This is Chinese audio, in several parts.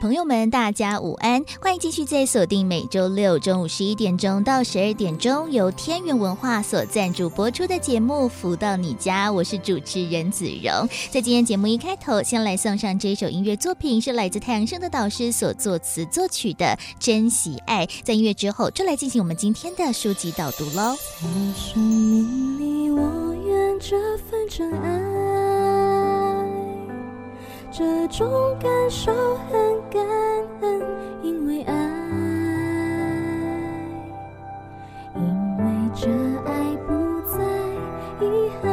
朋友们，大家午安！欢迎继续在锁定每周六中午十一点钟到十二点钟，由天元文化所赞助播出的节目《福到你家》，我是主持人子荣。在今天节目一开头，先来送上这首音乐作品，是来自太阳升的导师所作词作曲的《珍惜爱》。在音乐之后，就来进行我们今天的书籍导读喽。在生命里，我愿这份真爱。这种感受很感恩，因为爱，因为这爱不再遗憾。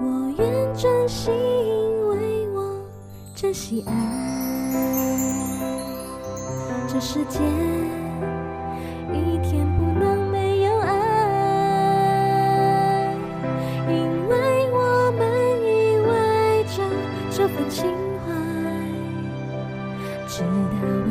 我愿珍惜，因为我珍惜爱。这世界一天情怀，直到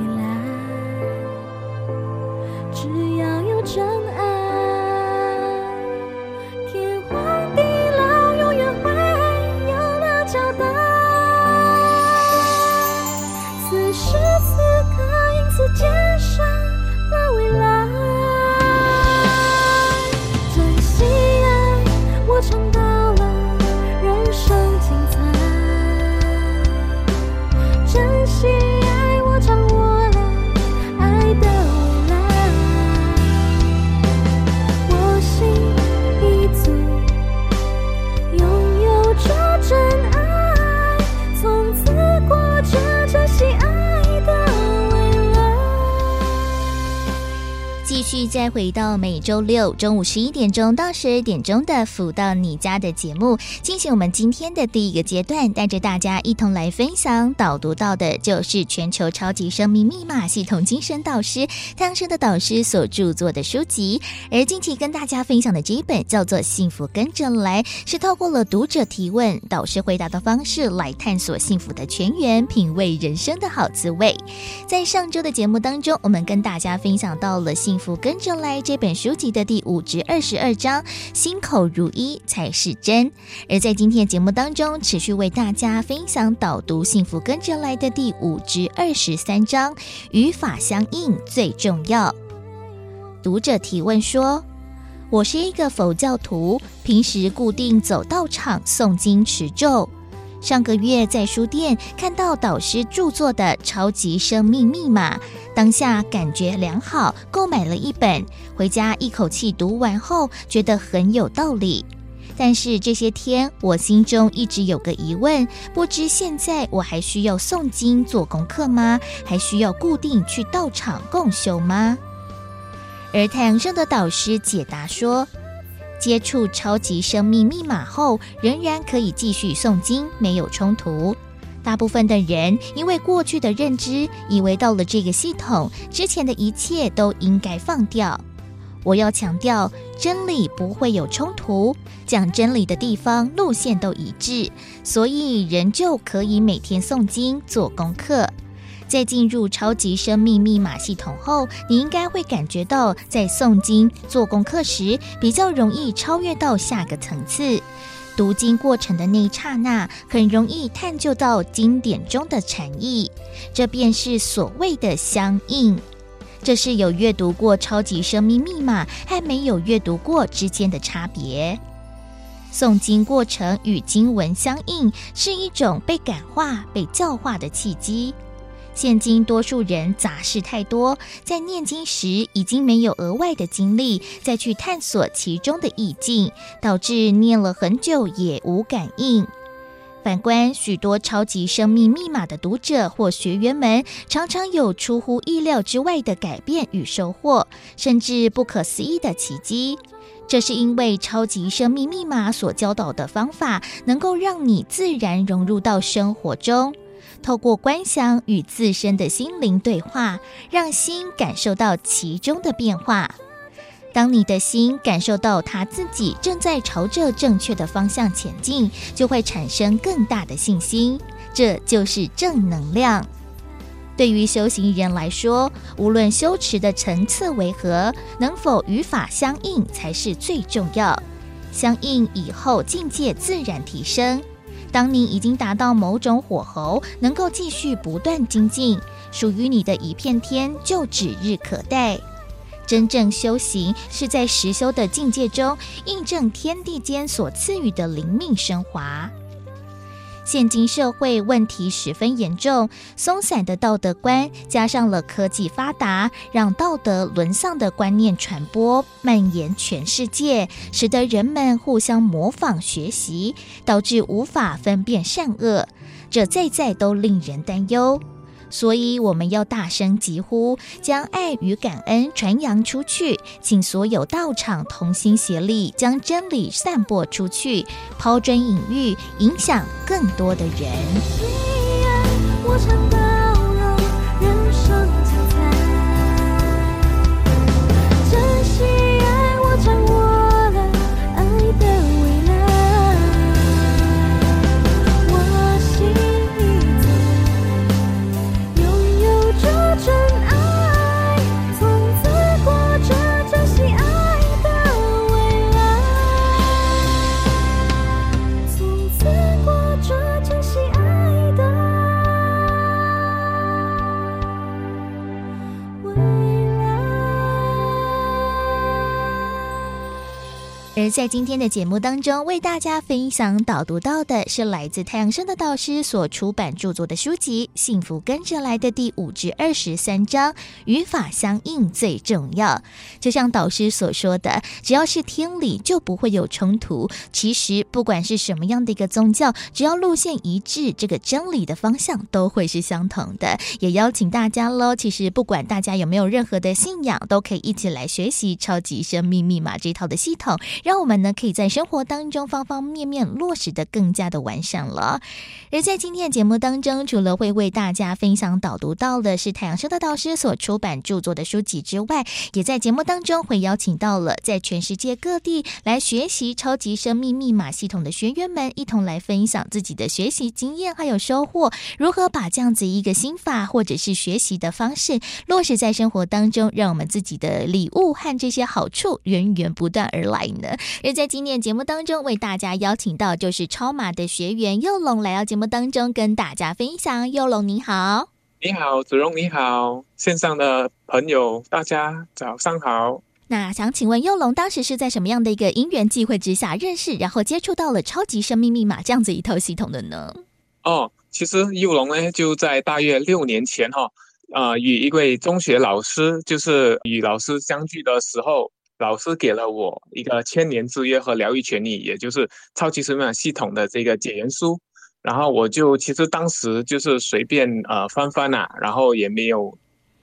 回到每周六中午十一点钟到十二点钟的“福到你家”的节目，进行我们今天的第一个阶段，带着大家一同来分享导读到的，就是全球超级生命密码系统精神导师太阳盛德导师所著作的书籍。而近期跟大家分享的这一本叫做《幸福跟着来》，是透过了读者提问、导师回答的方式来探索幸福的泉源，品味人生的好滋味。在上周的节目当中，我们跟大家分享到了幸福。跟着来这本书籍的第五至二十二章，心口如一才是真。而在今天节目当中，持续为大家分享导读幸福跟着来的第五至二十三章，语法相应最重要。读者提问说：“我是一个佛教徒，平时固定走道场诵经持咒。”上个月在书店看到导师著作的《超级生命密码》，当下感觉良好，购买了一本，回家一口气读完后，觉得很有道理。但是这些天我心中一直有个疑问，不知现在我还需要诵经做功课吗？还需要固定去道场共修吗？而太阳盛德导师解答说，接触超级生命密码后，仍然可以继续诵经，没有冲突。大部分的人因为过去的认知，以为到了这个系统之前的一切都应该放掉。我要强调，真理不会有冲突，讲真理的地方路线都一致，所以人就可以每天诵经做功课。在进入超级生命密码系统后，你应该会感觉到，在诵经做功课时，比较容易超越到下个层次。读经过程的那一刹那，很容易探究到经典中的禅意，这便是所谓的相应。这是有阅读过超级生命密码和没有阅读过之间的差别。诵经过程与经文相应，是一种被感化、被教化的契机。现今多数人杂事太多，在念经时已经没有额外的精力再去探索其中的意境，导致念了很久也无感应。反观许多超级生命密码的读者或学员们，常常有出乎意料之外的改变与收获，甚至不可思议的奇迹。这是因为超级生命密码所教导的方法，能够让你自然融入到生活中。透过观想与自身的心灵对话，让心感受到其中的变化。当你的心感受到他自己正在朝着正确的方向前进，就会产生更大的信心。这就是正能量。对于修行人来说，无论修持的层次为何，能否与法相应才是最重要。相应以后，境界自然提升。当你已经达到某种火候，能够继续不断精进，属于你的一片天就指日可待。真正修行是在实修的境界中，印证天地间所赐予的灵命升华。现今社会问题十分严重，松散的道德观加上了科技发达，让道德沦丧的观念传播蔓延全世界，使得人们互相模仿学习，导致无法分辨善恶，这再再都令人担忧。所以我们要大声疾呼，将爱与感恩传扬出去，请所有道场同心协力，将真理散播出去，抛砖引玉，影响更多的人。而在今天的节目当中，为大家分享导读到的是来自太阳盛德导师所出版著作的书籍《幸福跟着来的》第五至二十三章，语法相应最重要。就像导师所说的，只要是天理，就不会有冲突。其实，不管是什么样的一个宗教，只要路线一致，这个真理的方向都会是相同的。也邀请大家喽，其实不管大家有没有任何的信仰，都可以一起来学习超级生命密码这套的系统。让我们呢，可以在生活当中方方面面落实的更加的完善了。而在今天的节目当中，除了会为大家分享导读到的是太阳盛德导师所出版著作的书籍之外，也在节目当中会邀请到了在全世界各地来学习超级生命密码系统的学员们，一同来分享自己的学习经验还有收获，如何把这样子一个心法或者是学习的方式落实在生活当中，让我们自己的礼物和这些好处源源不断而来呢？而在今天节目当中，为大家邀请到就是超马的学员佑龙来到节目当中跟大家分享。佑龙你好，你好，子荣你好，线上的朋友大家早上好。那想请问佑龙当时是在什么样的一个因缘际会之下认识，然后接触到了超级生命密码这样子一套系统的呢？哦，其实佑龙呢就在大约六年前哈，啊、呃，与一位中学老师，就是与老师相聚的时候。老师给了我一个千年之约和疗愈权利，也就是超级生命系统的这个解缘书，然后我就其实当时就是随便呃翻翻啊，然后也没有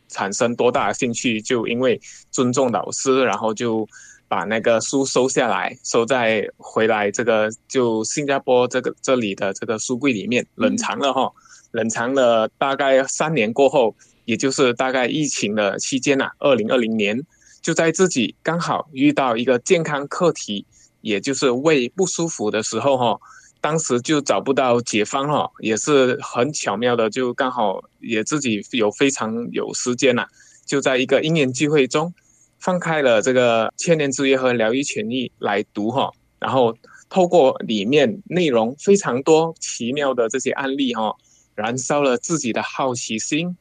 产生多大的兴趣，就因为尊重老师，然后就把那个书收下来，收在回来这个就新加坡这个这里的这个书柜里面冷藏了哈，冷藏了大概三年过后，也就是大概疫情的期间呐、啊，二零二零年。就在自己刚好遇到一个健康课题，也就是胃不舒服的时候，哈，当时就找不到解方，哈，也是很巧妙的，就刚好也自己有非常有时间呐，就在一个因缘聚会中，放开了这个千年之约和疗愈权益来读，哈，然后透过里面内容非常多奇妙的这些案例，哈，燃烧了自己的好奇心，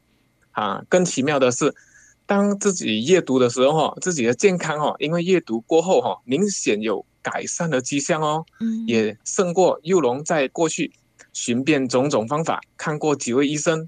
啊，更奇妙的是。当自己阅读的时候，哈，自己的健康，哈，因为阅读过后，哈，明显有改善的迹象哦，嗯，也胜过幼龙在过去寻遍种种方法，看过几位医生，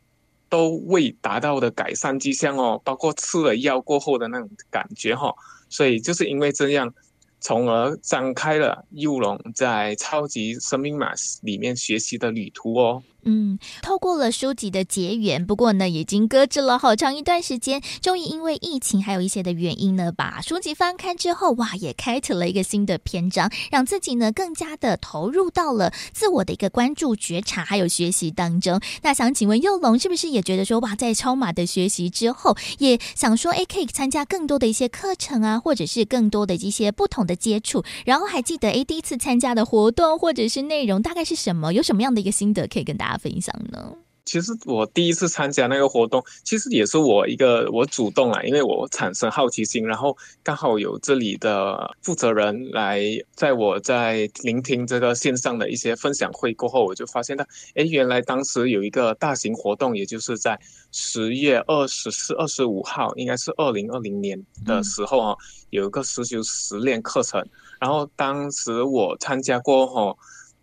都未达到的改善迹象哦，包括吃了药过后的那种感觉，哈，所以就是因为这样，从而展开了幼龙在超级生命码里面学习的旅途哦。嗯，透过了书籍的结缘，不过呢，已经搁置了好长一段时间。终于因为疫情还有一些的原因呢，把书籍翻开之后，哇，也开启了一个新的篇章，让自己呢更加的投入到了自我的一个关注、觉察还有学习当中。那想请问幼龙，是不是也觉得说，哇，在超马的学习之后，也想说，哎，可以参加更多的一些课程啊，或者是更多的一些不同的接触？然后还记得，哎，第一次参加的活动或者是内容大概是什么？有什么样的一个心得可以跟大家分享呢？其实我第一次参加那个活动，其实也是我一个我主动啊，因为我产生好奇心，然后刚好有这里的负责人来，在我在聆听这个线上的一些分享会过后，我就发现到，哎，原来当时有一个大型活动，也就是在十月二十四、二十五号，应该是二零二零年的时候啊，有一个实修实练课程，然后当时我参加过后，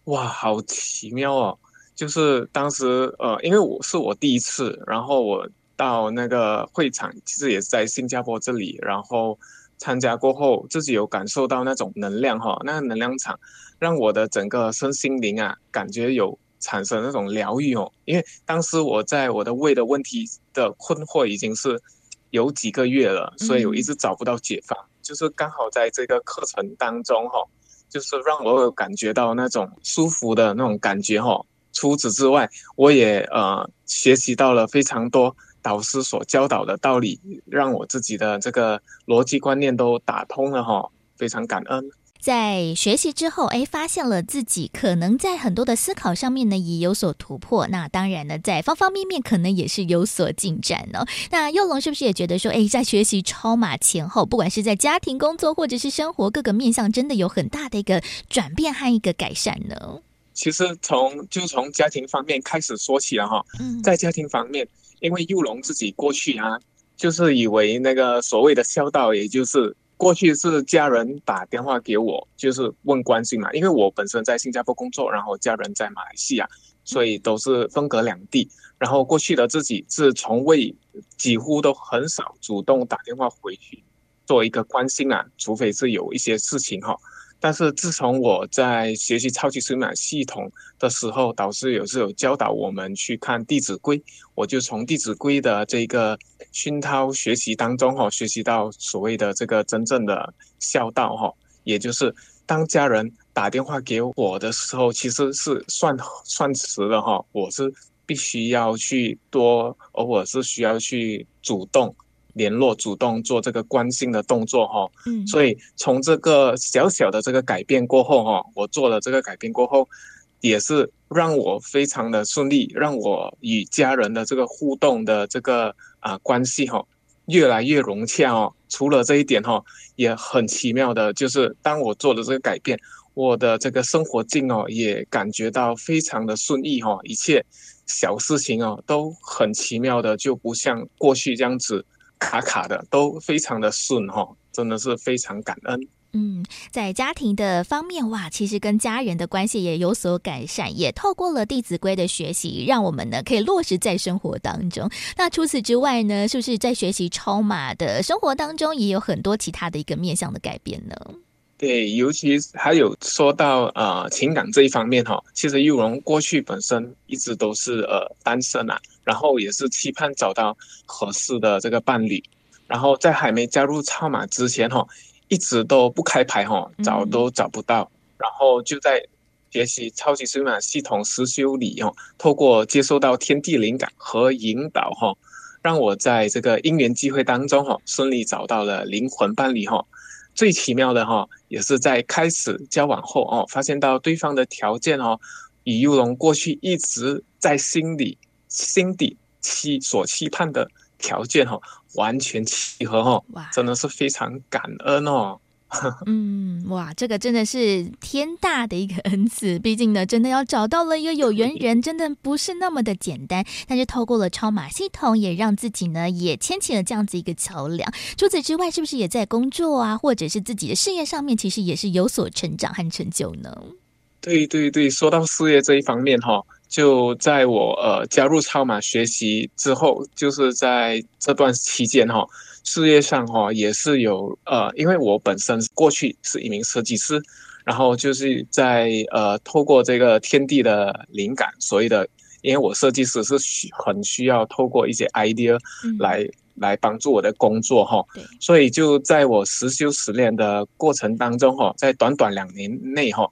哇，好奇妙哦！就是当时，呃，因为我是我第一次，然后我到那个会场，其实也是在新加坡这里，然后参加过后，自己有感受到那种能量哈，那个能量场让我的整个身心灵啊，感觉有产生那种疗愈哦。因为当时我在我的胃的问题的困惑已经是有几个月了，所以我一直找不到解法，嗯、就是刚好在这个课程当中哈，就是让我有感觉到那种舒服的那种感觉哈。除此之外，我也呃学习到了非常多导师所教导的道理，让我自己的这个逻辑观念都打通了哈，非常感恩。在学习之后，哎，发现了自己可能在很多的思考上面呢也有所突破。那当然呢，在方方面面可能也是有所进展呢。那佑龙是不是也觉得说，哎，在学习超码前后，不管是在家庭、工作或者是生活各个面向，真的有很大的一个转变和一个改善呢？其实从就从家庭方面开始说起了哈，在家庭方面，因为幼龙自己过去啊，就是以为那个所谓的孝道，也就是过去是家人打电话给我，就是问关心嘛。因为我本身在新加坡工作，然后家人在马来西亚，所以都是分隔两地。然后过去的自己是从未几乎都很少主动打电话回去做一个关心啊，除非是有一些事情哈。但是自从我在学习超级生命系统的时候，导师有时有教导我们去看《弟子规》，我就从《弟子规》的这个熏陶学习当中哈，学习到所谓的这个真正的孝道哈，也就是当家人打电话给我的时候，其实是算算迟了哈，我是必须要去多，偶尔是需要去主动。联络，主动做这个关心的动作哈，嗯，所以从这个小小的这个改变过后哈，我做了这个改变过后，也是让我非常的顺利，让我与家人的这个互动的这个啊关系哈越来越融洽哦。除了这一点哈，也很奇妙的就是当我做了这个改变，我的这个生活境哦也感觉到非常的顺意哈，一切小事情哦都很奇妙的，就不像过去这样子。卡卡的都非常的顺哈，真的是非常感恩。嗯，在家庭的方面哇，其实跟家人的关系也有所改善，也透过了《弟子规》的学习，让我们呢可以落实在生活当中。那除此之外呢，是不是在学习超马的生活当中，也有很多其他的一个面向的改变呢？对，尤其还有说到呃情感这一方面哈，其实玉龙过去本身一直都是呃单身啊，然后也是期盼找到合适的这个伴侣，然后在还没加入超马之前哈，一直都不开牌哈，找都找不到，嗯、然后就在学习超级生命系统实修理哈，透过接受到天地灵感和引导哈，让我在这个因缘机会当中哈，顺利找到了灵魂伴侣哈。最奇妙的哈，也是在开始交往后哦，发现到对方的条件哦，与玉龙过去一直在心里心底期所期盼的条件哈，完全契合哈，哇，真的是非常感恩哦。嗯，哇，这个真的是天大的一个恩赐。毕竟呢，真的要找到了一个有缘人，真的不是那么的简单。但是透过了超马系统，也让自己呢也牵起了这样子一个桥梁。除此之外，是不是也在工作啊，或者是自己的事业上面，其实也是有所成长和成就呢？对对对，说到事业这一方面哈，就在我呃加入超马学习之后，就是在这段期间哈。事业上哈也是有呃，因为我本身过去是一名设计师，然后就是在呃透过这个天地的灵感，所以的，因为我设计师是需很需要透过一些 idea 来、嗯、来帮助我的工作哈，所以就在我实修实练的过程当中哈，在短短两年内哈，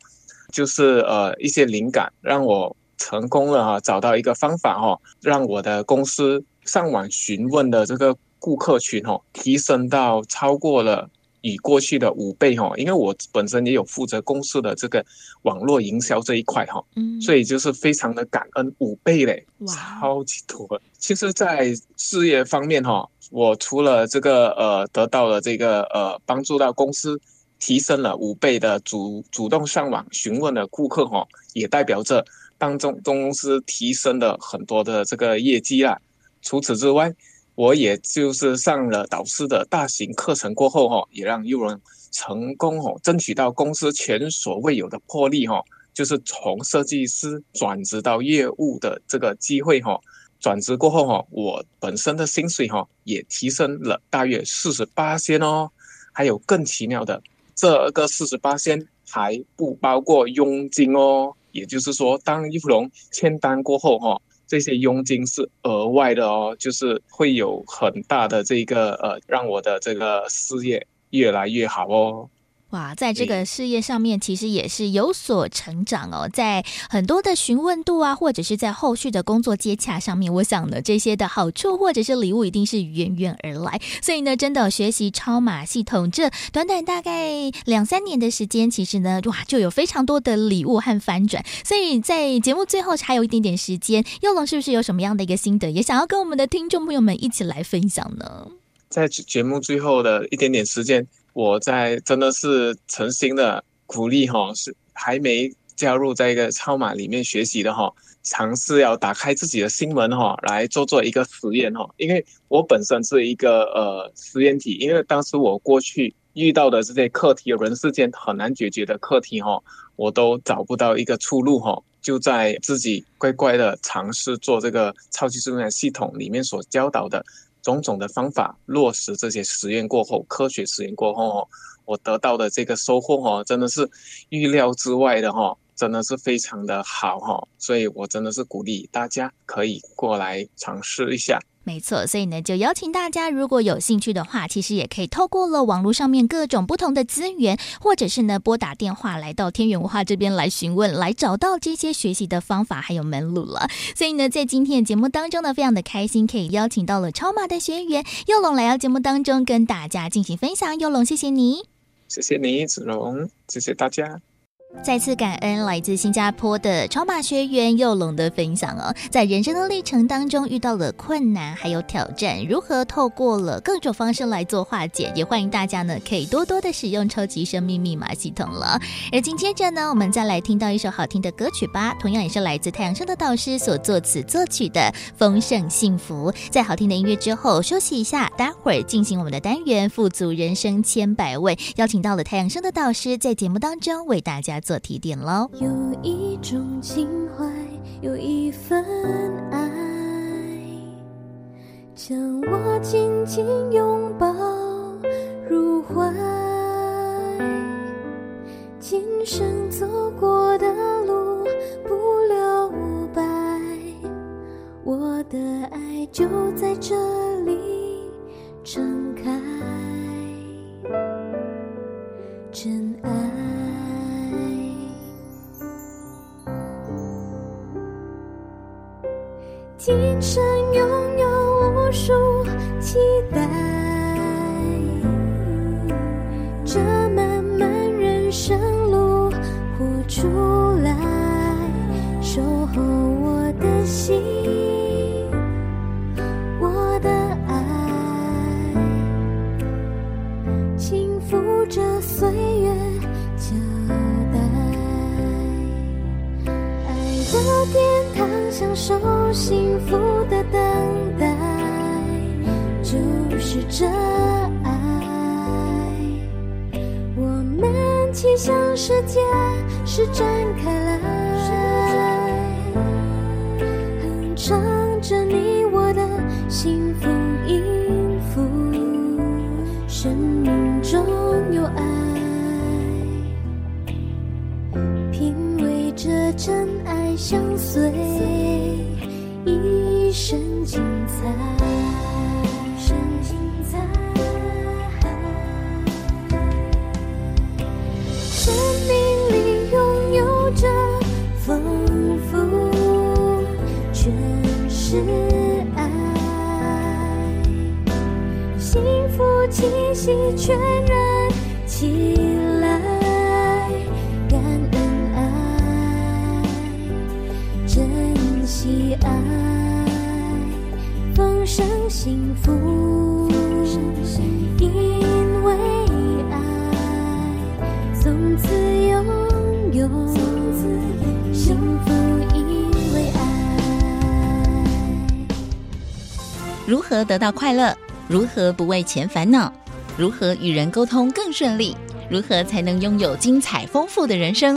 就是呃一些灵感让我成功了哈，找到一个方法哈，让我的公司上网询问的这个。顾客群哦，提升到超过了以过去的五倍哦，因为我本身也有负责公司的这个网络营销这一块哈，嗯，所以就是非常的感恩五倍嘞，哇，超级多。其实，在事业方面哈，我除了这个呃得到了这个呃帮助到公司提升了五倍的主主动上网询问的顾客哈，也代表着当中公司提升了很多的这个业绩啦。除此之外，我也就是上了导师的大型课程过后，哈，也让佑龙成功，哈，争取到公司前所未有的魄力，哈，就是从设计师转职到业务的这个机会，哈，转职过后，哈，我本身的薪水，哈，也提升了大约四十八仙哦，还有更奇妙的，这个四十八仙还不包括佣金哦，也就是说，当佑龙签单过后，哈。这些佣金是额外的哦，就是会有很大的这个呃，让我的这个事业越来越好哦。哇，在这个事业上面，其实也是有所成长哦。在很多的询问度啊，或者是在后续的工作接洽上面，我想呢，这些的好处或者是礼物一定是源源而来。所以呢，真的学习超马系统，这短短大概两三年的时间，其实呢，哇，就有非常多的礼物和翻转。所以在节目最后还有一点点时间，佑龙是不是有什么样的一个心得，也想要跟我们的听众朋友们一起来分享呢？在节目最后的一点点时间。我在真的是诚心的鼓励哈，是还没加入在一个超码里面学习的哈，尝试要打开自己的心门哈，来做做一个实验哈。因为我本身是一个呃实验体，因为当时我过去遇到的这些课题，人世间很难解决的课题哈，我都找不到一个出路哈，就在自己乖乖的尝试做这个超级生命系统里面所教导的。种种的方法落实这些实验过后，科学实验过后哦，我得到的这个收获哦，真的是预料之外的哈，真的是非常的好哈，所以我真的是鼓励大家可以过来尝试一下。没错，所以呢，就邀请大家，如果有兴趣的话，其实也可以透过了网络上面各种不同的资源，或者是呢拨打电话来到天元文化这边来询问，来找到这些学习的方法还有门路了。所以呢，在今天的节目当中呢，非常的开心，可以邀请到了超马的学员佑龙来到节目当中跟大家进行分享。佑龙，谢谢你，谢谢你，子龙，谢谢大家。再次感恩来自新加坡的超马学员佑龙的分享哦，在人生的历程当中遇到了困难还有挑战，如何透过了各种方式来做化解？也欢迎大家呢可以多多的使用超级生命密码系统了。而紧接着呢，我们再来听到一首好听的歌曲吧，同样也是来自太阳升的导师所作词作曲的《丰盛幸福》。在好听的音乐之后休息一下，待会儿进行我们的单元富足人生千百味，邀请到了太阳升的导师在节目当中为大家。做提点喽。有一种情怀，有一份爱，将我紧紧拥抱入怀。今生走过的路不留白，我的爱就在这幸福，因为爱，从此拥有幸福，因为爱。如何得到快乐？如何不为钱烦恼？如何与人沟通更顺利？如何才能拥有精彩丰富的人生？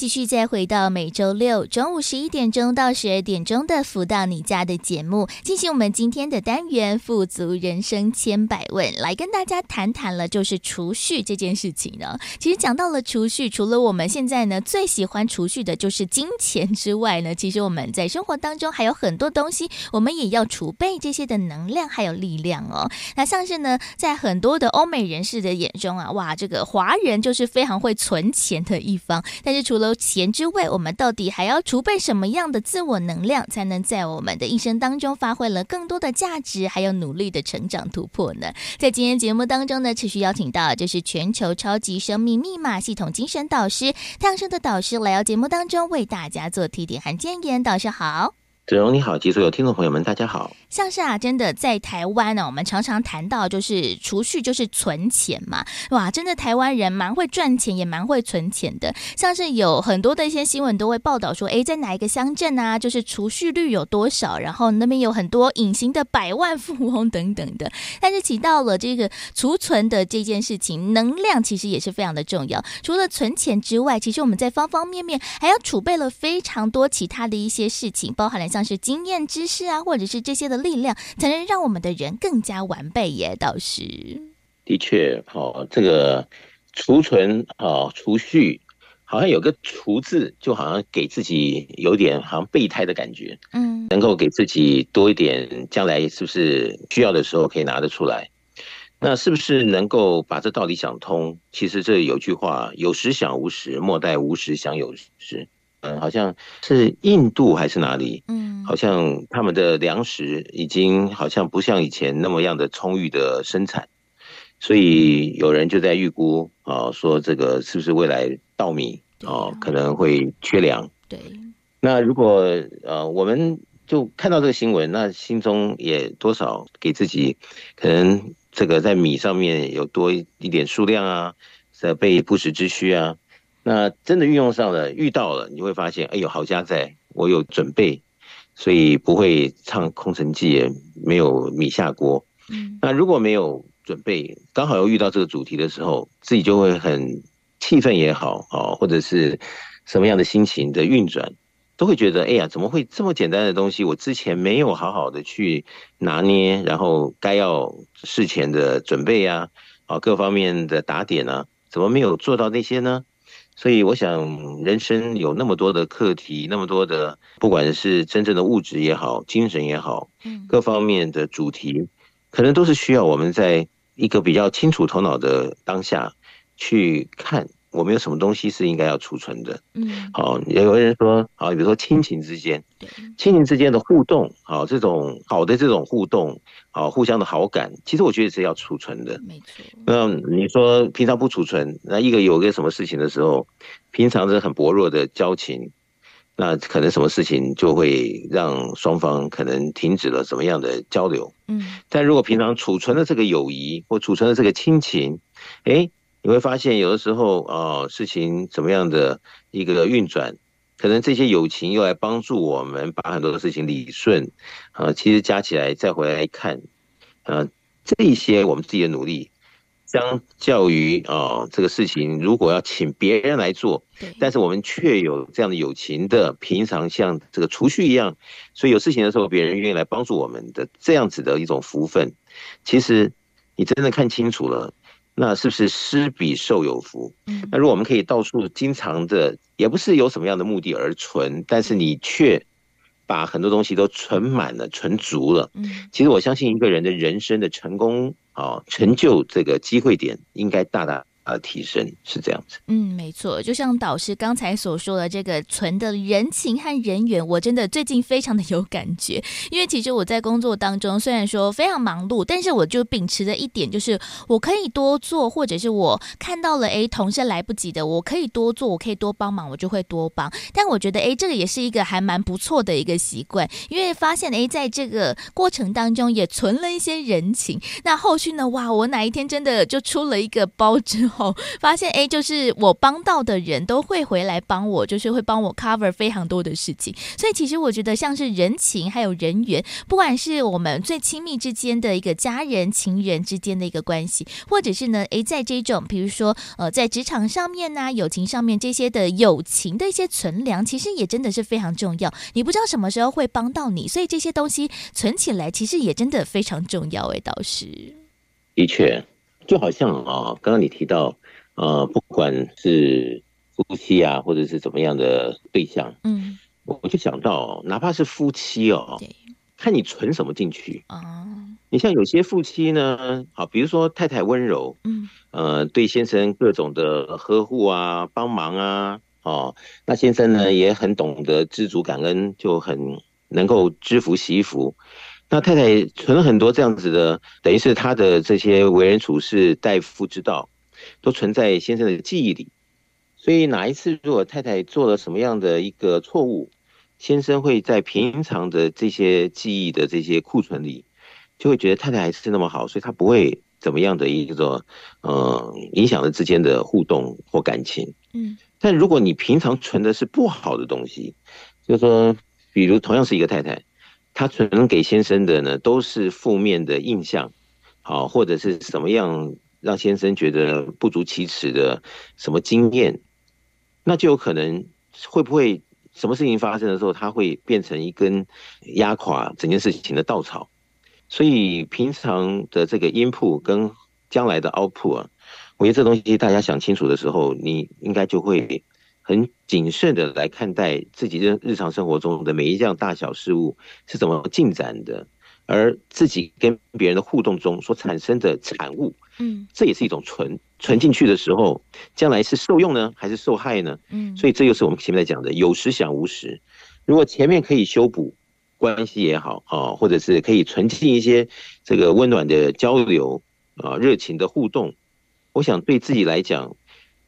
继续再回到每周六中午十一点钟到十二点钟的“福到你家”的节目，进行我们今天的单元“富足人生千百问”，来跟大家谈谈了，就是储蓄这件事情呢。其实讲到了储蓄，除了我们现在呢最喜欢储蓄的就是金钱之外呢，其实我们在生活当中还有很多东西，我们也要储备这些的能量还有力量哦。那像是呢，在很多的欧美人士的眼中啊，哇，这个华人就是非常会存钱的一方，但是除了有钱之外，我们到底还要储备什么样的自我能量，才能在我们的一生当中发挥了更多的价值，还有努力的成长突破呢？在今天节目当中呢，持续邀请到就是全球超级生命密码系统精神导师太阳盛德导师来到节目当中，为大家做提点和建言。导师好。子荣你好，及所有听众朋友们，大家好。像是啊，真的在台湾呢，我们常常谈到就是储蓄，就是存钱嘛。哇，真的台湾人蛮会赚钱，也蛮会存钱的。像是有很多的一些新闻都会报道说，诶，在哪一个乡镇啊，就是储蓄率有多少，然后那边有很多隐形的百万富翁等等的。但是提到了这个储存的这件事情，能量其实也是非常的重要。除了存钱之外，其实我们在方方面面还要储备了非常多其他的一些事情，包含了。像是经验知识啊，或者是这些的力量，才能让我们的人更加完备耶。倒是的确，哦，这个储存哦，储蓄，好像有个“储”字，就好像给自己有点好像备胎的感觉，嗯，能够给自己多一点，将来是不是需要的时候可以拿得出来？那是不是能够把这道理想通？其实这有句话：“有时想无时，莫待无时想有时。”嗯，好像是印度还是哪里？嗯，好像他们的粮食已经好像不像以前那么样的充裕的生产，所以有人就在预估啊，说这个是不是未来稻米啊可能会缺粮？对。那如果呃，我们就看到这个新闻，那心中也多少给自己可能这个在米上面有多一点数量啊，在备不时之需啊。那真的运用上了，遇到了，你会发现，哎呦，好家在，我有准备，所以不会唱空城计，也没有米下锅。嗯，那如果没有准备，刚好又遇到这个主题的时候，自己就会很气愤也好，啊，或者是什么样的心情的运转，都会觉得，哎呀，怎么会这么简单的东西，我之前没有好好的去拿捏，然后该要事前的准备呀，啊，各方面的打点呢，怎么没有做到那些呢？所以我想，人生有那么多的课题，那么多的，不管是真正的物质也好，精神也好，嗯各方面的主题，可能都是需要我们在一个比较清楚头脑的当下去看。我们有什么东西是应该要储存的？嗯，好，有个人说，好，比如说亲情之间，亲情之间的互动，好，这种好的这种互动，好，互相的好感，其实我觉得是要储存的。没错。那你说平常不储存，那一个有个什么事情的时候，平常是很薄弱的交情，那可能什么事情就会让双方可能停止了什么样的交流。嗯。但如果平常储存了这个友谊，或储存了这个亲情，诶。你会发现，有的时候啊、哦，事情怎么样的一个运转，可能这些友情又来帮助我们把很多的事情理顺啊。其实加起来再回来看，啊，这一些我们自己的努力，相较于啊、哦，这个事情如果要请别人来做，但是我们却有这样的友情的，平常像这个储蓄一样，所以有事情的时候，别人愿意来帮助我们的这样子的一种福分，其实你真的看清楚了，那是不是施比受有福？那如果我们可以到处经常的，也不是有什么样的目的而存，但是你却把很多东西都存满了、存足了，其实我相信一个人的人生的成功。啊，成就这个机会点应该大大。呃，提升是这样子。嗯，没错，就像导师刚才所说的，这个存的人情和人缘，我真的最近非常的有感觉。因为其实我在工作当中，虽然说非常忙碌，但是我就秉持着一点，就是我可以多做，或者是我看到了诶，同事来不及的，我可以多做，我可以多帮忙，我就会多帮。但我觉得诶，这个也是一个还蛮不错的一个习惯，因为发现诶，在这个过程当中也存了一些人情。那后续呢？哇，我哪一天真的就出了一个包之后。发现哎，就是我帮到的人都会回来帮我，就是会帮我 cover 非常多的事情。所以其实我觉得像是人情还有人缘，不管是我们最亲密之间的一个家人、情人之间的一个关系，或者是呢，哎，在这种比如说呃，在职场上面呢、友情上面这些的友情的一些存粮，其实也真的是非常重要。你不知道什么时候会帮到你，所以这些东西存起来，其实也真的非常重要。哎，导师，的确。就好像啊，刚刚你提到，呃，不管是夫妻啊，或者是怎么样的对象，嗯，我就想到，哪怕是夫妻哦，看你存什么进去啊。你像有些夫妻呢，好，比如说太太温柔，嗯，呃，对先生各种的呵护啊，帮忙啊，哦，那先生呢也很懂得知足感恩，就很能够知福惜福。那太太存了很多这样子的，等于是她的这些为人处事、待夫之道，都存在先生的记忆里。所以哪一次如果太太做了什么样的一个错误，先生会在平常的这些记忆的这些库存里，就会觉得太太还是那么好，所以他不会怎么样的一个呃影响了之间的互动或感情。嗯，但如果你平常存的是不好的东西，就是说，比如同样是一个太太。他存给先生的呢，都是负面的印象，好，或者是什么样让先生觉得不足其齿的什么经验，那就有可能会不会什么事情发生的时候，他会变成一根压垮整件事情的稻草。所以平常的这个阴铺跟将来的 output 啊，我觉得这东西大家想清楚的时候，你应该就会。很谨慎的来看待自己日日常生活中的每一样大小事物是怎么进展的，而自己跟别人的互动中所产生的产物，嗯，这也是一种存存进去的时候，将来是受用呢，还是受害呢？嗯，所以这就是我们前面在讲的有时想无时。如果前面可以修补关系也好啊，或者是可以存进一些这个温暖的交流啊，热情的互动，我想对自己来讲。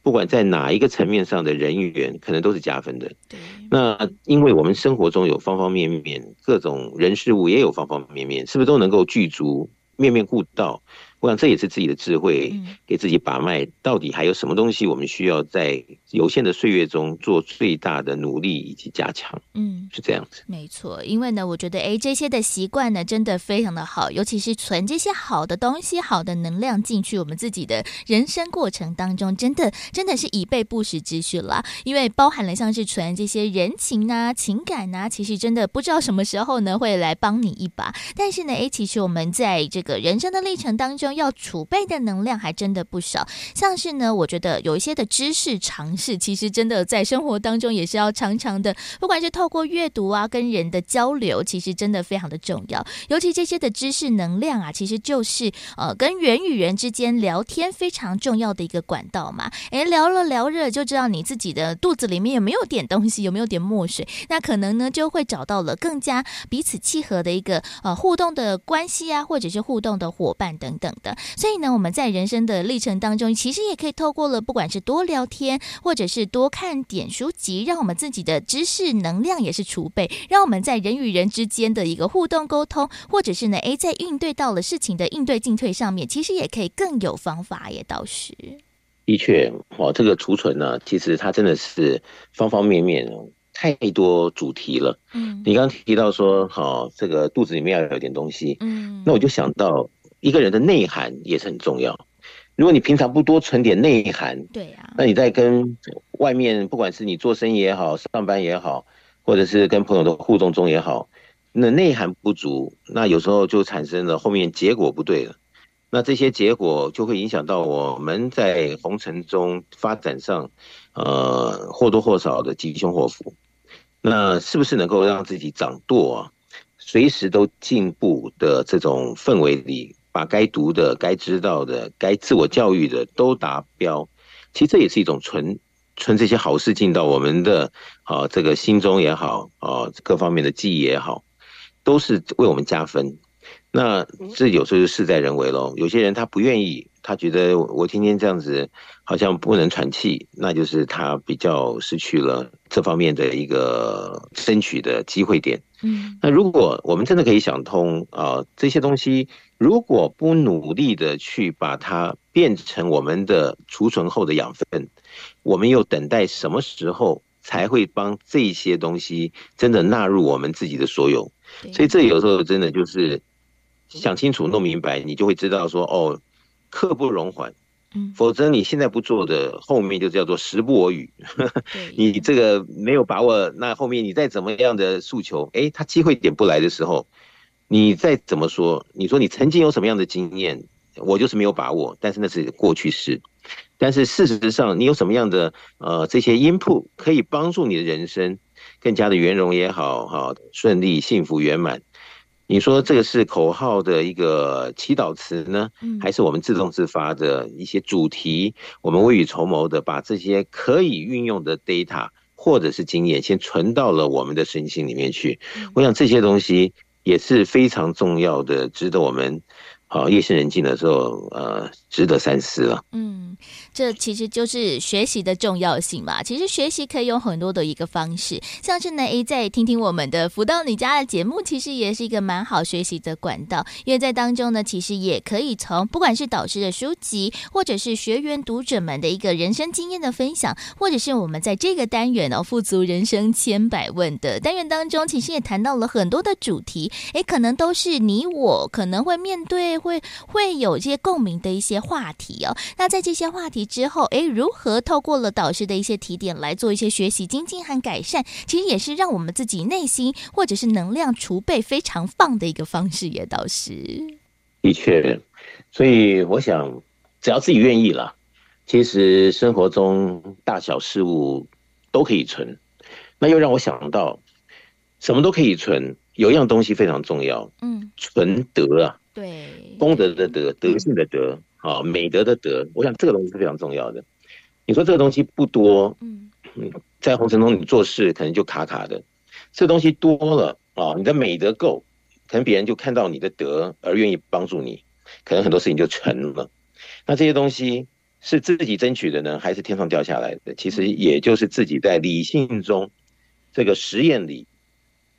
不管在哪一个层面上的人员，可能都是加分的。对，那因为我们生活中有方方面面，各种人事物也有方方面面，是不是都能够具足，面面顾到？我想这也是自己的智慧，给自己把脉，到底还有什么东西我们需要在有限的岁月中做最大的努力以及加强。嗯，是这样子。没错，因为呢，我觉得哎，这些的习惯呢，真的非常的好，尤其是存这些好的东西、好的能量进去我们自己的人生过程当中，真的真的是以备不时之需啦。因为包含了像是存这些人情啊、情感啊，其实真的不知道什么时候呢会来帮你一把。但是呢，哎，其实我们在这个人生的历程当中。要储备的能量还真的不少，像是呢，我觉得有一些的知识尝试，其实真的在生活当中也是要常常的，不管是透过阅读啊，跟人的交流，其实真的非常的重要。尤其这些的知识能量啊，其实就是呃，跟人与人之间聊天非常重要的一个管道嘛。诶，聊了聊着就知道你自己的肚子里面有没有点东西，有没有点墨水，那可能呢就会找到了更加彼此契合的一个呃互动的关系啊，或者是互动的伙伴等等。的，所以呢，我们在人生的历程当中，其实也可以透过了，不管是多聊天，或者是多看点书籍，让我们自己的知识能量也是储备，让我们在人与人之间的一个互动沟通，或者是呢，诶，在应对到了事情的应对进退上面，其实也可以更有方法，也倒是。的确，哦，这个储存呢，其实它真的是方方面面太多主题了。嗯，你刚刚提到说，好，这个肚子里面要有点东西，嗯，那我就想到。一个人的内涵也是很重要。如果你平常不多存点内涵，对呀，那你在跟外面，不管是你做生意也好，上班也好，或者是跟朋友的互动中也好，那内涵不足，那有时候就产生了后面结果不对了。那这些结果就会影响到我们在红尘中发展上，呃，或多或少的吉凶祸福。那是不是能够让自己掌舵啊？随时都进步的这种氛围里。把该读的、该知道的、该自我教育的都达标，其实这也是一种存存这些好事进到我们的啊这个心中也好啊各方面的记忆也好，都是为我们加分。那这有时候就事在人为喽。有些人他不愿意，他觉得我天天这样子好像不能喘气，那就是他比较失去了这方面的一个争取的机会点。嗯，那如果我们真的可以想通啊，这些东西如果不努力的去把它变成我们的储存后的养分，我们又等待什么时候才会帮这些东西真的纳入我们自己的所有？所以这有时候真的就是想清楚、弄明白，你就会知道说哦，刻不容缓。否则你现在不做的，后面就叫做时不我与。你这个没有把握，那后面你再怎么样的诉求，哎，他机会点不来的时候，你再怎么说，你说你曾经有什么样的经验，我就是没有把握，但是那是过去式。但是事实上，你有什么样的呃这些 input 可以帮助你的人生更加的圆融也好，哈，顺利、幸福、圆满。你说这个是口号的一个祈祷词呢，还是我们自动自发的一些主题？我们未雨绸缪的把这些可以运用的 data 或者是经验，先存到了我们的身心里面去。我想这些东西也是非常重要的，值得我们。好，夜深人静的时候，呃，值得三思了。嗯，这其实就是学习的重要性嘛。其实学习可以有很多的一个方式，像是呢，诶，再听听我们的福到你家的节目，其实也是一个蛮好学习的管道。因为在当中呢，其实也可以从不管是导师的书籍，或者是学员读者们的一个人生经验的分享，或者是我们在这个单元哦，富足人生千百问的单元当中，其实也谈到了很多的主题，诶，可能都是你我可能会面对。会会有一些共鸣的一些话题哦。那在这些话题之后，诶，如何透过了导师的一些提点来做一些学习、精进和改善，其实也是让我们自己内心或者是能量储备非常棒的一个方式也。导师的确，所以我想，只要自己愿意了，其实生活中大小事物都可以存。那又让我想到，什么都可以存，有一样东西非常重要，嗯，存德啊。对，功德的德，德性的德，啊，美德的德，我想这个东西是非常重要的。你说这个东西不多，嗯，在红尘中你做事可能就卡卡的，这东西多了啊，你的美德够，可能别人就看到你的德而愿意帮助你，可能很多事情就成了。那这些东西是自己争取的呢，还是天上掉下来的？其实也就是自己在理性中这个实验里，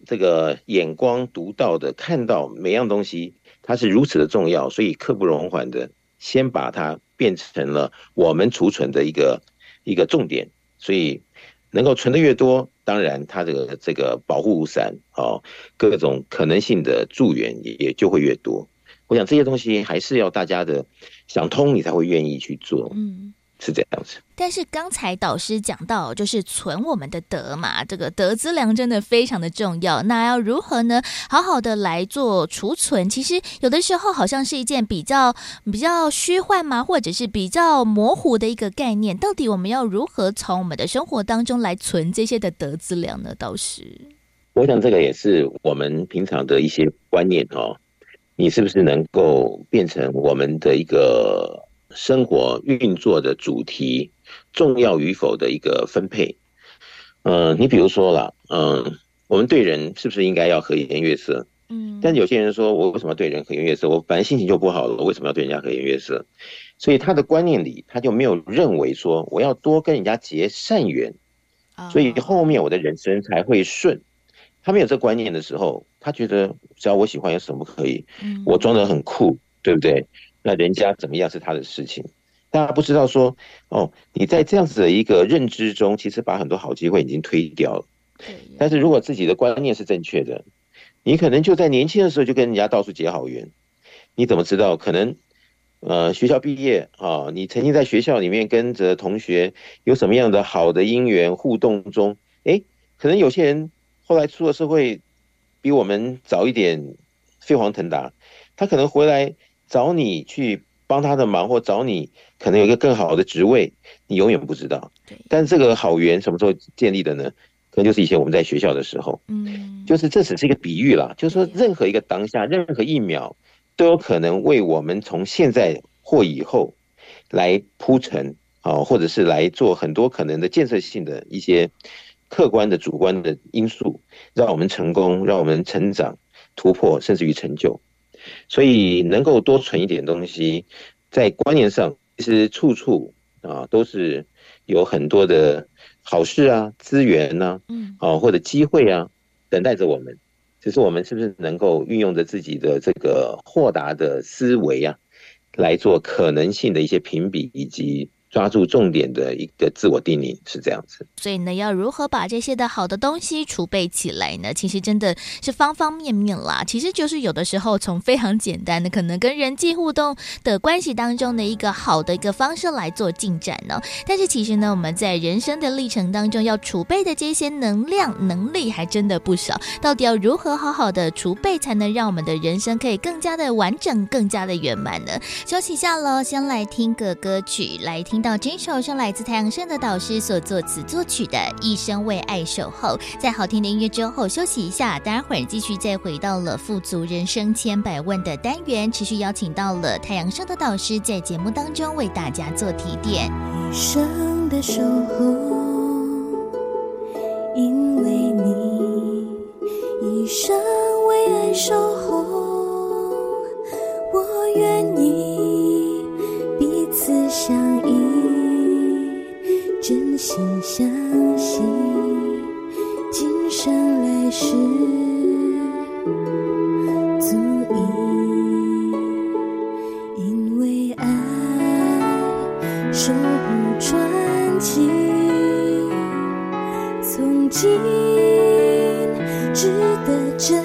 这个眼光独到的看到每样东西。它是如此的重要，所以刻不容缓的先把它变成了我们储存的一个一个重点，所以能够存的越多，当然它这个这个保护伞哦，各种可能性的助援也也就会越多。我想这些东西还是要大家的想通，你才会愿意去做。嗯。是这样子，但是刚才导师讲到，就是存我们的德嘛，这个德资粮真的非常的重要。那要如何呢？好好的来做储存，其实有的时候好像是一件比较比较虚幻嘛，或者是比较模糊的一个概念。到底我们要如何从我们的生活当中来存这些的德资粮呢？导师，我想这个也是我们平常的一些观念哦。你是不是能够变成我们的一个？生活运作的主题重要与否的一个分配，嗯、呃，你比如说了，嗯、呃，我们对人是不是应该要和颜悦色？嗯，但有些人说，我为什么要对人和颜悦色？我本来心情就不好了，我为什么要对人家和颜悦色？所以他的观念里，他就没有认为说我要多跟人家结善缘，所以后面我的人生才会顺。他没有这观念的时候，他觉得只要我喜欢，有什么不可以？我装得很酷，对不对？那人家怎么样是他的事情，大家不知道说哦，你在这样子的一个认知中，其实把很多好机会已经推掉了。但是如果自己的观念是正确的，你可能就在年轻的时候就跟人家到处结好缘。你怎么知道？可能呃，学校毕业啊，你曾经在学校里面跟着同学有什么样的好的因缘互动中，哎，可能有些人后来出了社会，比我们早一点飞黄腾达，他可能回来找你去帮他的忙，或找你可能有一个更好的职位，你永远不知道。但这个好缘什么时候建立的呢？可能就是以前我们在学校的时候，嗯，就是这只是一个比喻啦，就是说任何一个当下，任何一秒，都有可能为我们从现在或以后来铺陈啊，或者是来做很多可能的建设性的一些客观的、主观的因素，让我们成功，让我们成长、突破，甚至于成就。所以能够多存一点东西，在观念上其实处处啊都是有很多的。好事啊，资源呐，嗯，啊，或者机会啊，等待着我们。只是我们是不是能够运用着自己的这个豁达的思维啊，来做可能性的一些评比以及。抓住重点的一个自我定义是这样子，所以呢，要如何把这些的好的东西储备起来呢？其实真的是方方面面啦。其实就是有的时候从非常简单的，可能跟人际互动的关系当中的一个好的一个方式来做进展呢。但是其实呢，我们在人生的历程当中要储备的这些能量能力还真的不少。到底要如何好好的储备，才能让我们的人生可以更加的完整、更加的圆满呢？休息下喽，先来听个歌曲，来听。到这首是来自太阳盛的导师所作词作曲的《一生为爱守候》。在好听的音乐之后休息一下，待会儿继续再回到了富足人生千百万的单元，持续邀请到了太阳盛的导师在节目当中为大家做提点。一生的守候，因为你，一生为爱守候，我愿意彼此相依。真心相惜，今生来世足矣。因为爱守护传奇，从今值得珍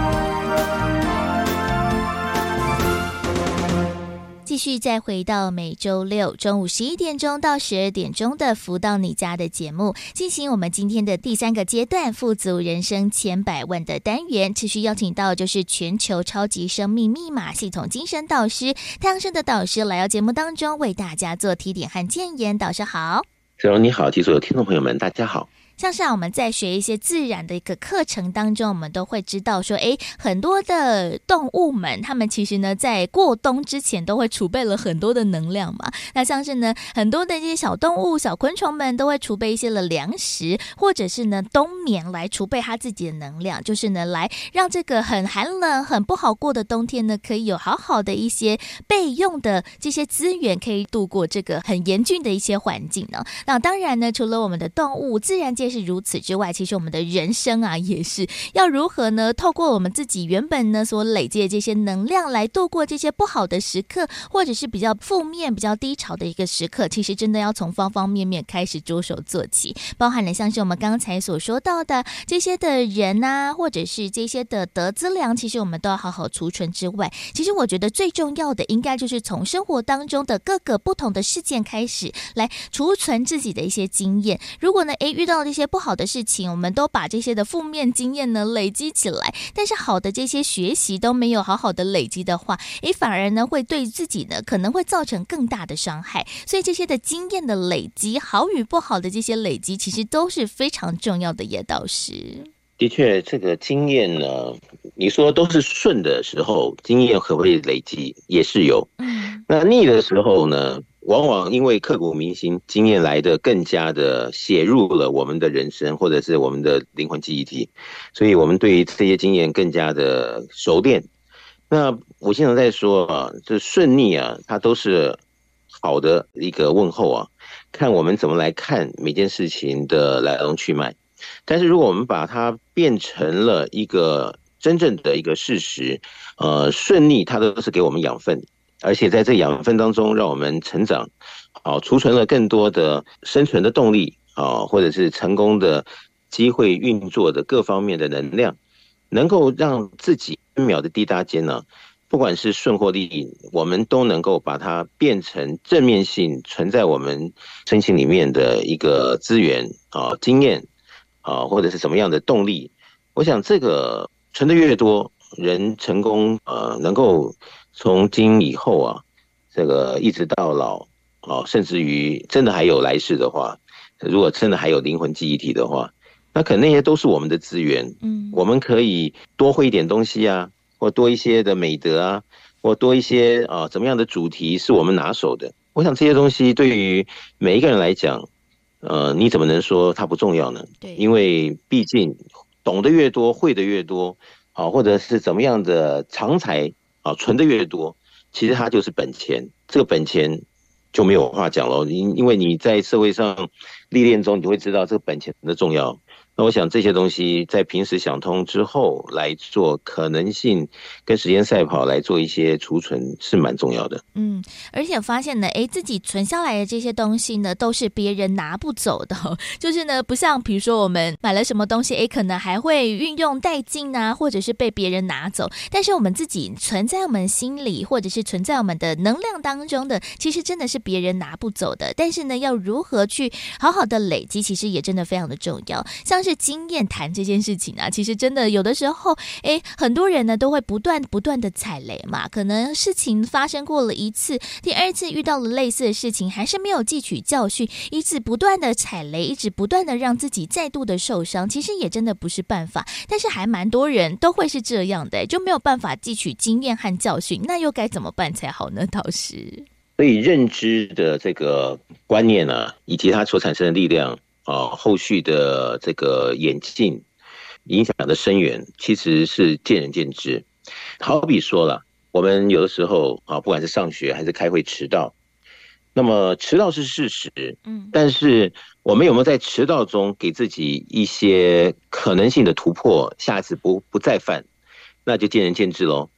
继续再回到每周六中午十一点钟到十二点钟的“福到你家”的节目，进行我们今天的第三个阶段“富足人生千百万”的单元。持续邀请到就是全球超级生命密码系统精神导师太阳盛德导师来到节目当中，为大家做提点和建言。导师好，小荣你好，及所有听众朋友们，大家好。像是啊，我们在学一些自然的一个课程当中，我们都会知道说，诶，很多的动物们，它们其实呢，在过冬之前都会储备了很多的能量嘛。那像是呢，很多的这些小动物、小昆虫们都会储备一些的粮食，或者是呢，冬眠来储备它自己的能量，就是呢，来让这个很寒冷、很不好过的冬天呢，可以有好好的一些备用的这些资源，可以度过这个很严峻的一些环境呢。那当然呢，除了我们的动物、自然界是如此之外，其实我们的人生啊，也是要如何呢？透过我们自己原本呢所累积的这些能量，来度过这些不好的时刻，或者是比较负面、比较低潮的一个时刻。其实真的要从方方面面开始着手做起，包含了像是我们刚才所说到的这些的人啊，或者是这些的得资粮，其实我们都要好好储存之外，其实我觉得最重要的应该就是从生活当中的各个不同的事件开始来储存自己的一些经验。如果呢，诶，遇到这些不好的事情，我们都把这些的负面经验呢累积起来，但是好的这些学习都没有好好的累积的话，诶，反而呢会对自己呢可能会造成更大的伤害。所以这些的经验的累积，好与不好的这些累积，其实都是非常重要的。叶导师，的确，这个经验呢，你说都是顺的时候，经验可不可以累积，也是有。嗯，那逆的时候呢？往往因为刻骨铭心，经验来的更加的写入了我们的人生，或者是我们的灵魂记忆体，所以我们对于这些经验更加的熟练。那我现在在说啊，这顺逆啊，它都是好的一个问候啊，看我们怎么来看每件事情的来龙去脉。但是如果我们把它变成了一个真正的一个事实，呃，顺逆它都是给我们养分。而且在这养分当中，让我们成长，啊，储存了更多的生存的动力啊，或者是成功的机会运作的各方面的能量，能够让自己分秒的滴答间呢，不管是顺或逆，我们都能够把它变成正面性存在我们身心里面的一个资源啊、经验啊，或者是什么样的动力。我想这个存的越多，人成功呃能够。从今以后啊，这个一直到老，哦，甚至于真的还有来世的话，如果真的还有灵魂记忆体的话，那可能那些都是我们的资源。嗯，我们可以多会一点东西啊，或多一些的美德啊，或多一些啊，怎么样的主题是我们拿手的？我想这些东西对于每一个人来讲，呃，你怎么能说它不重要呢？对，因为毕竟懂得越多，会的越多，啊，或者是怎么样的长才。啊，存的越多，其实它就是本钱，这个本钱就没有话讲了。因因为你在社会上历练中，你会知道这个本钱的重要。那我想这些东西在平时想通之后来做可能性跟时间赛跑来做一些储存是蛮重要的。嗯，而且发现呢，哎，自己存下来的这些东西呢，都是别人拿不走的。就是呢，不像比如说我们买了什么东西，哎，可能还会运用殆尽啊，或者是被别人拿走。但是我们自己存在我们心里，或者是存在我们的能量当中的，其实真的是别人拿不走的。但是呢，要如何去好好的累积，其实也真的非常的重要。像是经验谈这件事情啊，其实真的有的时候，诶，很多人呢都会不断不断的踩雷嘛。可能事情发生过了一次，第二次遇到了类似的事情，还是没有汲取教训，一直不断的踩雷，一直不断的让自己再度的受伤。其实也真的不是办法。但是还蛮多人都会是这样的，就没有办法汲取经验和教训。那又该怎么办才好呢？导师，所以认知的这个观念呢、啊，以及它所产生的力量。啊，后续的这个演进影响的深远，其实是见仁见智。好比说了，我们有的时候啊，不管是上学还是开会迟到，那么迟到是事实，嗯，但是我们有没有在迟到中给自己一些可能性的突破，下次不不再犯，那就见仁见智喽。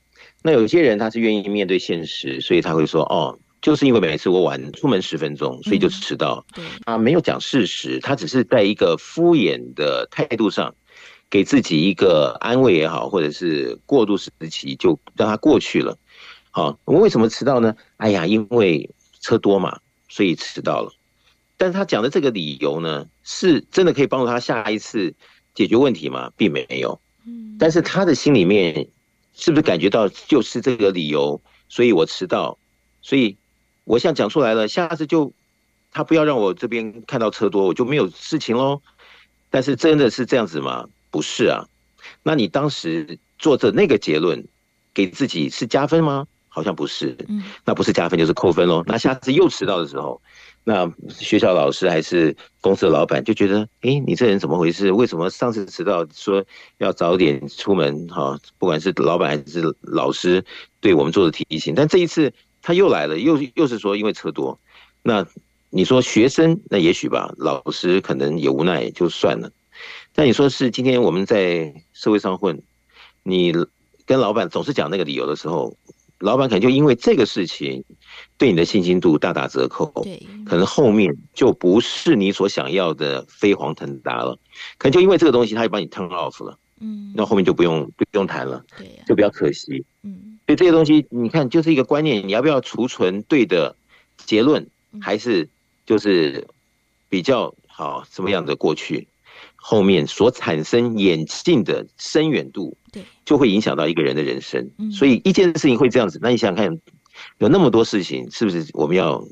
那有些人他是愿意面对现实，所以他会说，哦。就是因为每次我晚出门十分钟，所以就迟到。对，他没有讲事实，他只是在一个敷衍的态度上，给自己一个安慰也好，或者是过渡时期就让他过去了。好，我为什么迟到呢？哎呀，因为车多嘛，所以迟到了。但是他讲的这个理由呢，是真的可以帮助他下一次解决问题吗？并没有。嗯，但是他的心里面是不是感觉到就是这个理由，所以我迟到，所以。我现在讲出来了，下次就他不要让我这边看到车多，我就没有事情喽。但是真的是这样子吗？不是啊。那你当时做的那个结论，给自己是加分吗？好像不是。嗯，那不是加分就是扣分喽。那下次又迟到的时候，那学校老师还是公司的老板就觉得，哎，你这人怎么回事？为什么上次迟到说要早点出门？哈，不管是老板还是老师对我们做的提醒，但这一次他又来了，又又是说因为车多。那你说学生，那也许吧，老师可能也无奈就算了。但你说是今天我们在社会上混，你跟老板总是讲那个理由的时候，老板可能就因为这个事情，对你的信心度大打折扣。对，可能后面就不是你所想要的飞黄腾达了。可能就因为这个东西，他就把你 turn off 了。嗯，那后面就不用不用谈了。对，就比较可惜。嗯，所以这些东西，你看，就是一个观念，你要不要储存对的结论，还是就是比较好什么样的过去？后面所产生演进的深远度，对，就会影响到一个人的人生。所以一件事情会这样子，那你想想看，有那么多事情，是不是我们要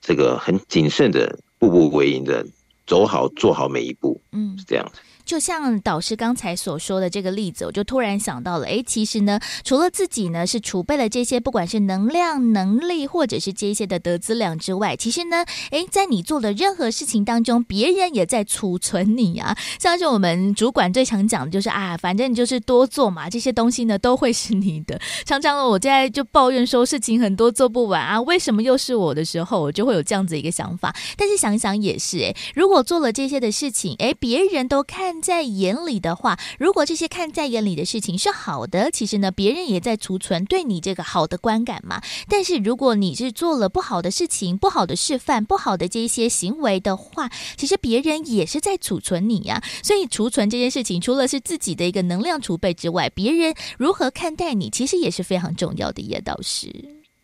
这个很谨慎的、步步为营的走好、做好每一步？嗯，是这样子。就像导师刚才所说的这个例子，我就突然想到了，哎，其实呢，除了自己呢是储备了这些，不管是能量、能力，或者是这些的得资量之外，其实呢，哎，在你做的任何事情当中，别人也在储存你啊。像是我们主管最常讲的就是啊，反正你就是多做嘛，这些东西呢都会是你的。常常呢，我现在就抱怨说事情很多做不完啊，为什么又是我的时候，我就会有这样子一个想法。但是想想也是，哎，如果做了这些的事情，哎，别人都看。在眼里的话，如果这些看在眼里的事情是好的，其实呢，别人也在储存对你这个好的观感嘛。但是如果你是做了不好的事情、不好的示范、不好的这些行为的话，其实别人也是在储存你呀。所以储存这件事情，除了是自己的一个能量储备之外，别人如何看待你，其实也是非常重要的。叶导师，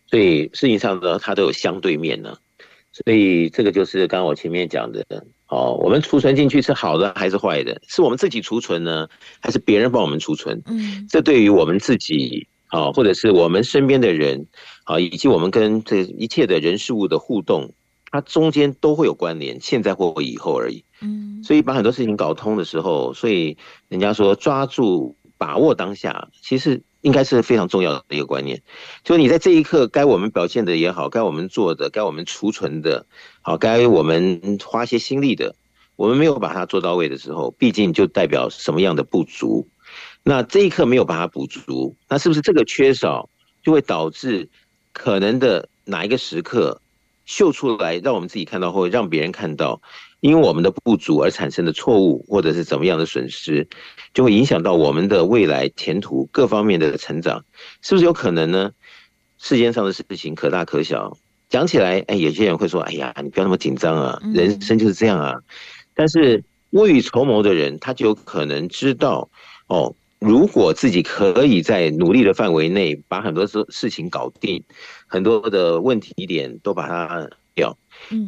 所以事情上呢，它都有相对面呢。所以这个就是刚刚我前面讲的。哦，我们储存进去是好的还是坏的？是我们自己储存呢，还是别人帮我们储存？嗯，这对于我们自己啊，或者是我们身边的人啊，以及我们跟这一切的人事物的互动，它中间都会有关联，现在或以后而已。嗯，所以把很多事情搞通的时候，所以人家说抓住把握当下，其实。应该是非常重要的一个观念，就是你在这一刻该我们表现的也好，该我们做的，该我们储存的，好，该我们花些心力的，我们没有把它做到位的时候，毕竟就代表什么样的不足。那这一刻没有把它补足，那是不是这个缺少就会导致可能的哪一个时刻秀出来，让我们自己看到，或者让别人看到？因为我们的不足而产生的错误，或者是怎么样的损失，就会影响到我们的未来前途各方面的成长，是不是有可能呢？世间上的事情可大可小，讲起来，哎，有些人会说：“哎呀，你不要那么紧张啊，人生就是这样啊。”但是未雨绸缪的人，他就有可能知道，哦，如果自己可以在努力的范围内把很多事事情搞定，很多的问题点都把它掉，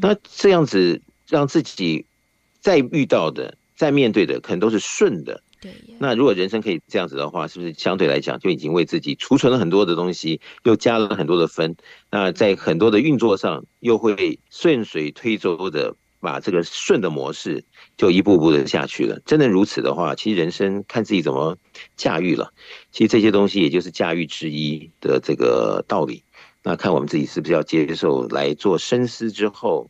那这样子。让自己再遇到的、再面对的，可能都是顺的。对。那如果人生可以这样子的话，是不是相对来讲就已经为自己储存了很多的东西，又加了很多的分？那在很多的运作上，又会顺水推舟的把这个顺的模式就一步步的下去了。真的如此的话，其实人生看自己怎么驾驭了。其实这些东西也就是驾驭之一的这个道理。那看我们自己是不是要接受来做深思之后。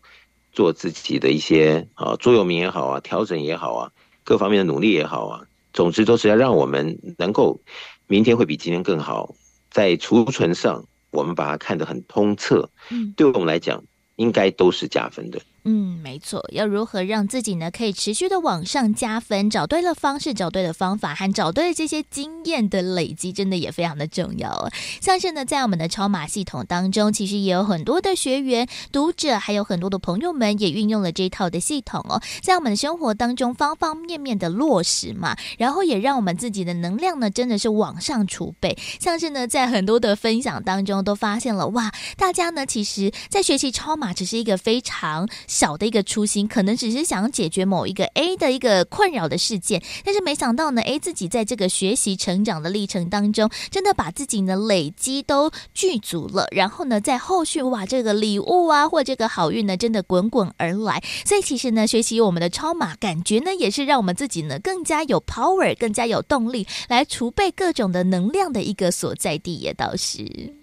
做自己的一些啊座右铭也好啊，调整也好啊，各方面的努力也好啊，总之都是要让我们能够明天会比今天更好。在储存上，我们把它看得很通彻，嗯，对我们来讲，应该都是加分的。嗯，没错，要如何让自己呢可以持续的往上加分？找对了方式，找对了方法，和找对了这些经验的累积，真的也非常的重要哦。像是呢，在我们的超马系统当中，其实也有很多的学员、读者，还有很多的朋友们也运用了这套的系统哦，在我们的生活当中方方面面的落实嘛，然后也让我们自己的能量呢真的是往上储备。像是呢，在很多的分享当中都发现了哇，大家呢其实在学习超马只是一个非常。小的一个初心，可能只是想要解决某一个 A 的一个困扰的事件，但是没想到呢，，A，自己在这个学习成长的历程当中，真的把自己呢累积都具足了，然后呢，在后续哇，这个礼物啊，或这个好运呢，真的滚滚而来。所以其实呢，学习我们的超马，感觉呢，也是让我们自己呢更加有 power，更加有动力来储备各种的能量的一个所在地，也倒是。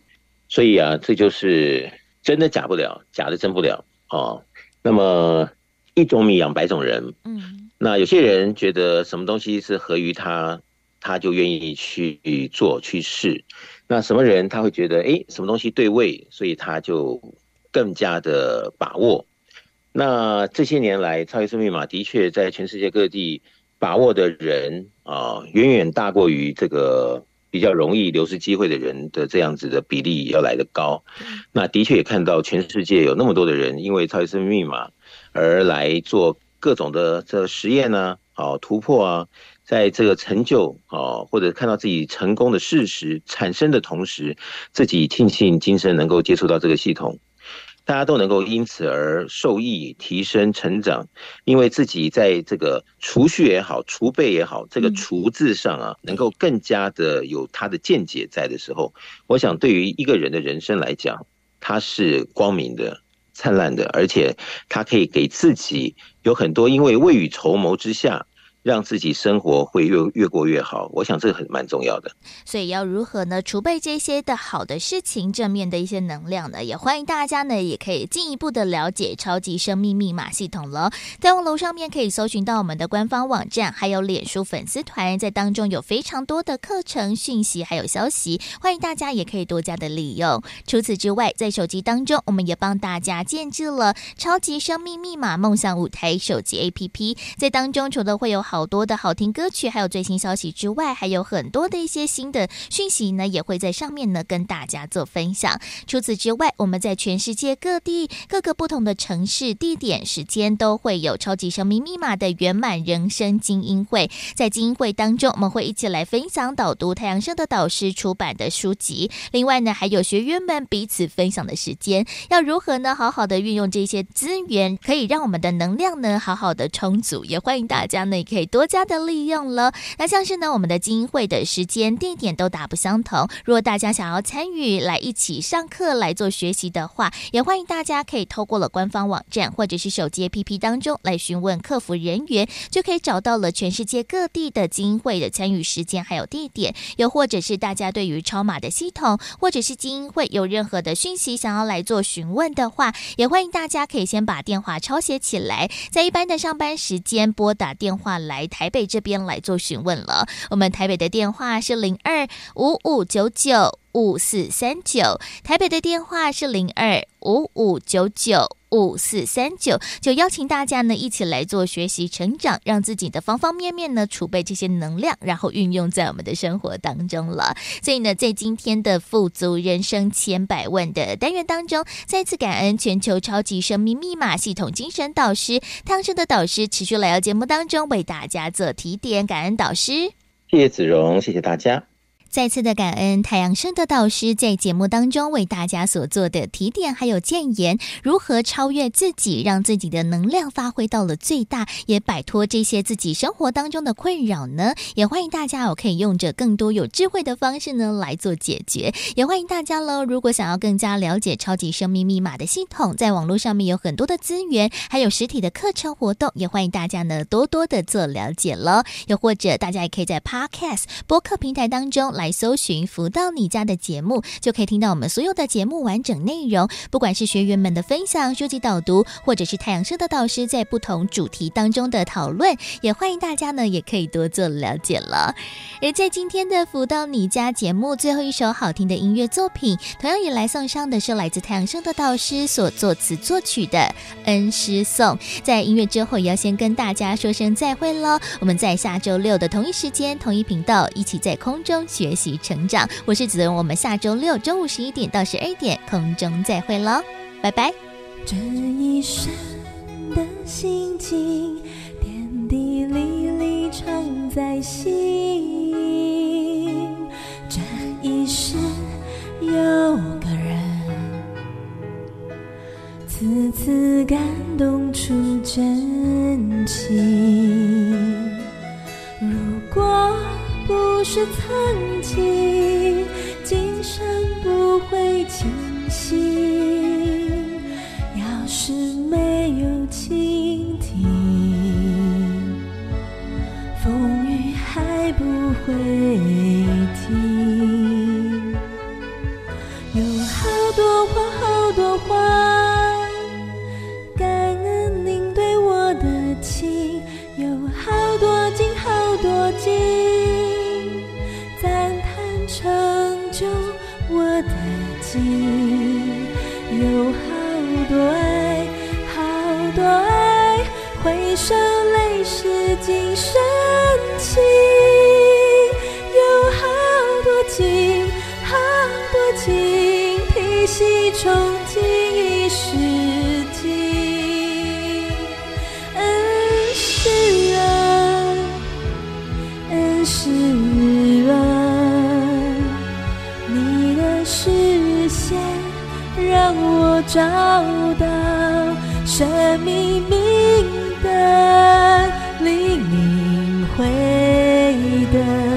所以啊，这就是真的假不了，假的真不了哦。那么一种米养百种人，嗯，那有些人觉得什么东西是合于他，他就愿意去做去试。那什么人他会觉得，哎，什么东西对位，所以他就更加的把握。那这些年来，超级生命密码的确在全世界各地把握的人啊，远远大过于这个。比较容易流失机会的人的这样子的比例要来得高，那的确也看到全世界有那么多的人因为超级生命密码而来做各种的这实验呢，好突破啊，在这个成就啊或者看到自己成功的事实产生的同时，自己庆幸今生能够接触到这个系统。大家都能够因此而受益、提升、成长，因为自己在这个储蓄也好、储备也好，这个“储”字上啊，能够更加的有他的见解在的时候，我想对于一个人的人生来讲，他是光明的、灿烂的，而且他可以给自己有很多，因为未雨绸缪之下。让自己生活会越越过越好，我想这个很蛮重要的。所以要如何呢？储备这些的好的事情，正面的一些能量呢？也欢迎大家呢，也可以进一步的了解超级生命密码系统了。在网络上面可以搜寻到我们的官方网站，还有脸书粉丝团，在当中有非常多的课程讯息，还有消息，欢迎大家也可以多加的利用。除此之外，在手机当中，我们也帮大家建置了超级生命密码梦想舞台手机 APP，在当中除了会有好多的好听歌曲，还有最新消息之外，还有很多的一些新的讯息呢，也会在上面呢跟大家做分享。除此之外，我们在全世界各地各个不同的城市、地点、时间都会有超级生命密码的圆满人生精英会。在精英会当中，我们会一起来分享导读太阳升的导师出版的书籍。另外呢，还有学员们彼此分享的时间，要如何呢？好好的运用这些资源，可以让我们的能量呢好好的充足。也欢迎大家呢，也可以多加。的利用了，那像是呢，我们的精英会的时间地点都大不相同。如果大家想要参与来一起上课来做学习的话，也欢迎大家可以透过了官方网站或者是手机 APP 当中来询问客服人员，就可以找到了全世界各地的精英会的参与时间还有地点。又或者是大家对于超码的系统或者是精英会有任何的讯息想要来做询问的话，也欢迎大家可以先把电话抄写起来，在一般的上班时间拨打电话来来台北这边来做询问了。我们台北的电话是零二五五九九五四三九，台北的电话是零二五五九九五四三九，就邀请大家呢一起来做学习成长，让自己的方方面面呢储备这些能量，然后运用在我们的生活当中了。所以呢，在今天的富足人生千百万的单元当中，再次感恩全球超级生命密码系统精神导师汤生的导师持续来到节目当中为大家做提点，感恩导师，谢谢子荣，谢谢大家。再次的感恩太阳盛德导师在节目当中为大家所做的提点还有建言，如何超越自己，让自己的能量发挥到了最大，也摆脱这些自己生活当中的困扰呢？也欢迎大家哦，可以用着更多有智慧的方式呢来做解决。也欢迎大家喽，如果想要更加了解超级生命密码的系统，在网络上面有很多的资源，还有实体的课程活动，也欢迎大家呢多多的做了解喽。又或者大家也可以在 Podcast 播客平台当中来。来搜寻“福到你家”的节目，就可以听到我们所有的节目完整内容。不管是学员们的分享、书籍导读，或者是太阳盛德导师在不同主题当中的讨论，也欢迎大家呢，也可以多做了解了。而在今天的“福到你家”节目最后一首好听的音乐作品，同样也来送上的是来自太阳盛德导师所作词作曲的《恩师颂》。在音乐之后，也要先跟大家说声再会喽。我们在下周六的同一时间、同一频道，一起在空中学。学习成长，我是子文，我们下周六中午十一点到十二点空中再会喽，拜拜。这一生的心情，点滴滴里常在心。这一世有个人，次次感动出真情。如果不是曾经，今生不会清醒。要是没有倾听，风雨还不会停。有好多话，好多话，感恩您对我的情。有好多景，好多景，心。有好多爱，好多爱，回首泪湿今生情。视线让我找到生命明灯，黎明回灯。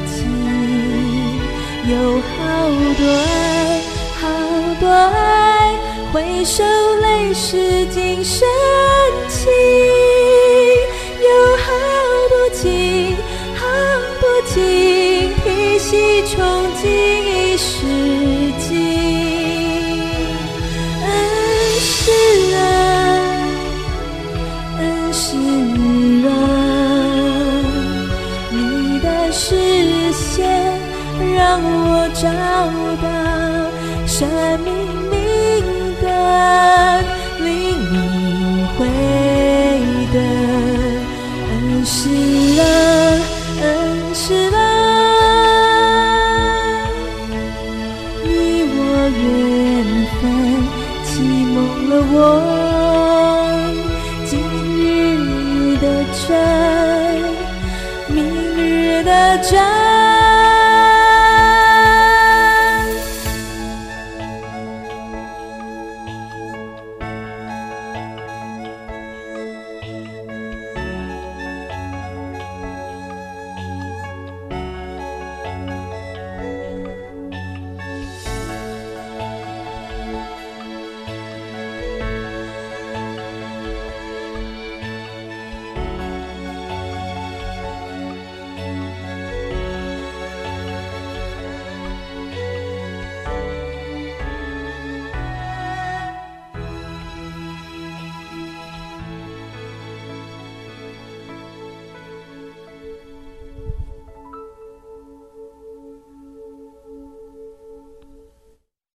的情。有好多爱，好多爱，回首泪湿今生情。